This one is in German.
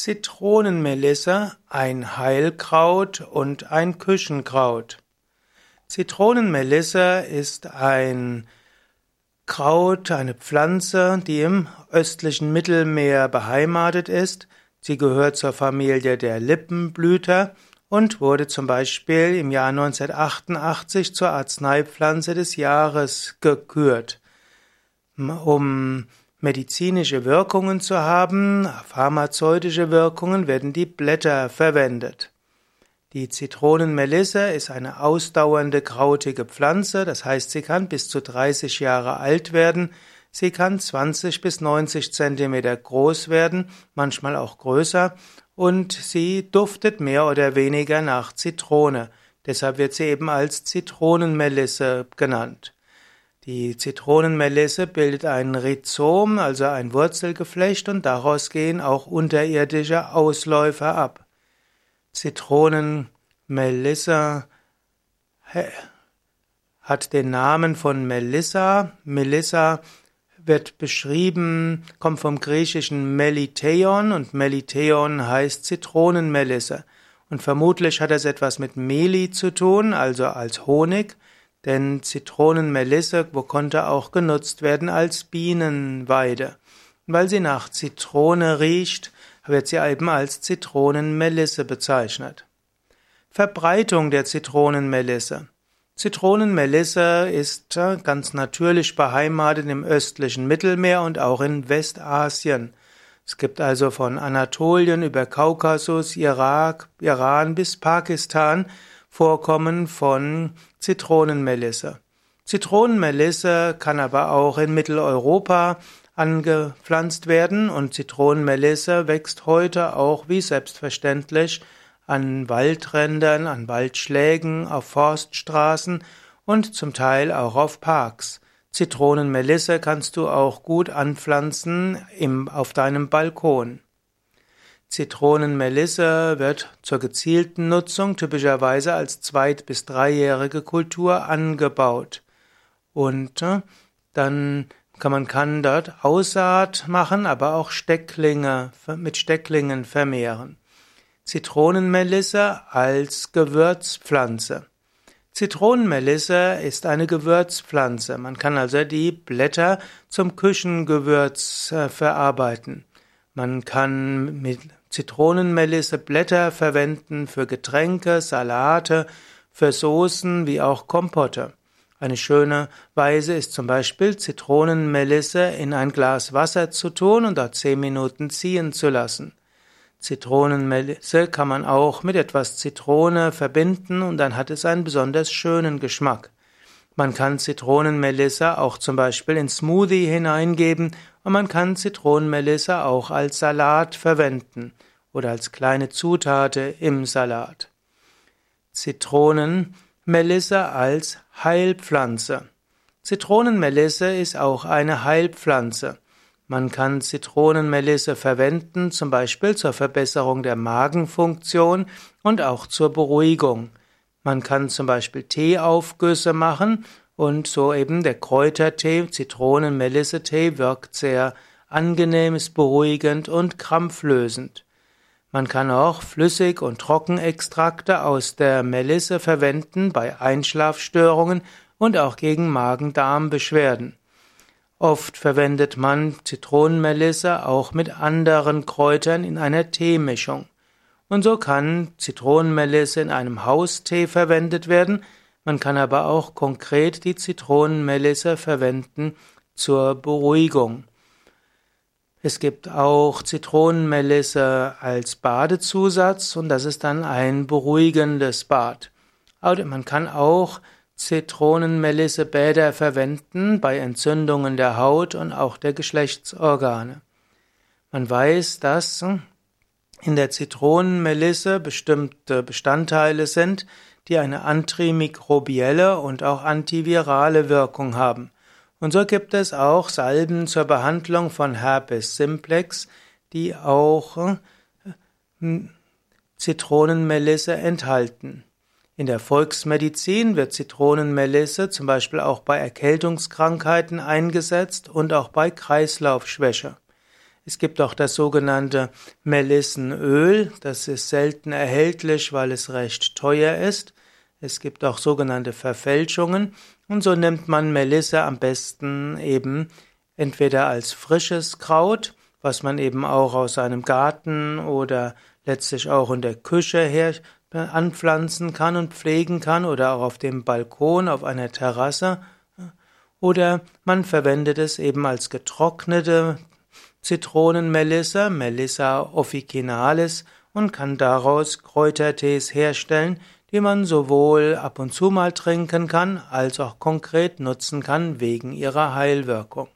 Zitronenmelisse, ein Heilkraut und ein Küchenkraut. Zitronenmelisse ist ein Kraut, eine Pflanze, die im östlichen Mittelmeer beheimatet ist. Sie gehört zur Familie der Lippenblüter und wurde zum Beispiel im Jahr 1988 zur Arzneipflanze des Jahres gekürt. Um medizinische Wirkungen zu haben, pharmazeutische Wirkungen, werden die Blätter verwendet. Die Zitronenmelisse ist eine ausdauernde krautige Pflanze, das heißt, sie kann bis zu 30 Jahre alt werden, sie kann 20 bis 90 Zentimeter groß werden, manchmal auch größer, und sie duftet mehr oder weniger nach Zitrone. Deshalb wird sie eben als Zitronenmelisse genannt. Die Zitronenmelisse bildet ein Rhizom, also ein Wurzelgeflecht, und daraus gehen auch unterirdische Ausläufer ab. Zitronenmelisse hat den Namen von Melissa. Melissa wird beschrieben, kommt vom griechischen Meliteon und Meliteon heißt Zitronenmelisse. Und vermutlich hat es etwas mit Meli zu tun, also als Honig, denn Zitronenmelisse konnte auch genutzt werden als Bienenweide. Weil sie nach Zitrone riecht, wird sie eben als Zitronenmelisse bezeichnet. Verbreitung der Zitronenmelisse. Zitronenmelisse ist äh, ganz natürlich beheimatet im östlichen Mittelmeer und auch in Westasien. Es gibt also von Anatolien über Kaukasus, Irak, Iran bis Pakistan Vorkommen von Zitronenmelisse. Zitronenmelisse kann aber auch in Mitteleuropa angepflanzt werden und Zitronenmelisse wächst heute auch wie selbstverständlich an Waldrändern, an Waldschlägen, auf Forststraßen und zum Teil auch auf Parks. Zitronenmelisse kannst du auch gut anpflanzen im, auf deinem Balkon. Zitronenmelisse wird zur gezielten Nutzung typischerweise als zweit- bis dreijährige Kultur angebaut. Und äh, dann kann man kann dort Aussaat machen, aber auch Stecklinge mit Stecklingen vermehren. Zitronenmelisse als Gewürzpflanze. Zitronenmelisse ist eine Gewürzpflanze. Man kann also die Blätter zum Küchengewürz äh, verarbeiten. Man kann mit Zitronenmelisse Blätter verwenden für Getränke, Salate, für Soßen wie auch Kompotte. Eine schöne Weise ist zum Beispiel Zitronenmelisse in ein Glas Wasser zu tun und dort zehn Minuten ziehen zu lassen. Zitronenmelisse kann man auch mit etwas Zitrone verbinden und dann hat es einen besonders schönen Geschmack. Man kann Zitronenmelisse auch zum Beispiel in Smoothie hineingeben und man kann Zitronenmelisse auch als Salat verwenden oder als kleine Zutate im Salat. Zitronenmelisse als Heilpflanze. Zitronenmelisse ist auch eine Heilpflanze. Man kann Zitronenmelisse verwenden, zum Beispiel zur Verbesserung der Magenfunktion und auch zur Beruhigung. Man kann zum Beispiel Teeaufgüsse machen und so eben der Kräutertee, Zitronen-Melisse-Tee wirkt sehr angenehm, ist beruhigend und krampflösend. Man kann auch Flüssig- und Trockenextrakte aus der Melisse verwenden bei Einschlafstörungen und auch gegen Magen-Darm-Beschwerden. Oft verwendet man Zitronenmelisse auch mit anderen Kräutern in einer Teemischung. Und so kann Zitronenmelisse in einem Haustee verwendet werden, man kann aber auch konkret die Zitronenmelisse verwenden zur Beruhigung. Es gibt auch Zitronenmelisse als Badezusatz und das ist dann ein beruhigendes Bad. Man kann auch Zitronenmelissebäder verwenden bei Entzündungen der Haut und auch der Geschlechtsorgane. Man weiß, dass in der Zitronenmelisse bestimmte Bestandteile sind, die eine antimikrobielle und auch antivirale Wirkung haben. Und so gibt es auch Salben zur Behandlung von Herpes simplex, die auch äh, Zitronenmelisse enthalten. In der Volksmedizin wird Zitronenmelisse zum Beispiel auch bei Erkältungskrankheiten eingesetzt und auch bei Kreislaufschwäche. Es gibt auch das sogenannte Melissenöl, das ist selten erhältlich, weil es recht teuer ist. Es gibt auch sogenannte Verfälschungen und so nimmt man Melisse am besten eben entweder als frisches Kraut, was man eben auch aus seinem Garten oder letztlich auch in der Küche her anpflanzen kann und pflegen kann oder auch auf dem Balkon, auf einer Terrasse. Oder man verwendet es eben als getrocknete Zitronenmelisse, Melissa officinalis, und kann daraus Kräutertees herstellen, die man sowohl ab und zu mal trinken kann, als auch konkret nutzen kann wegen ihrer Heilwirkung.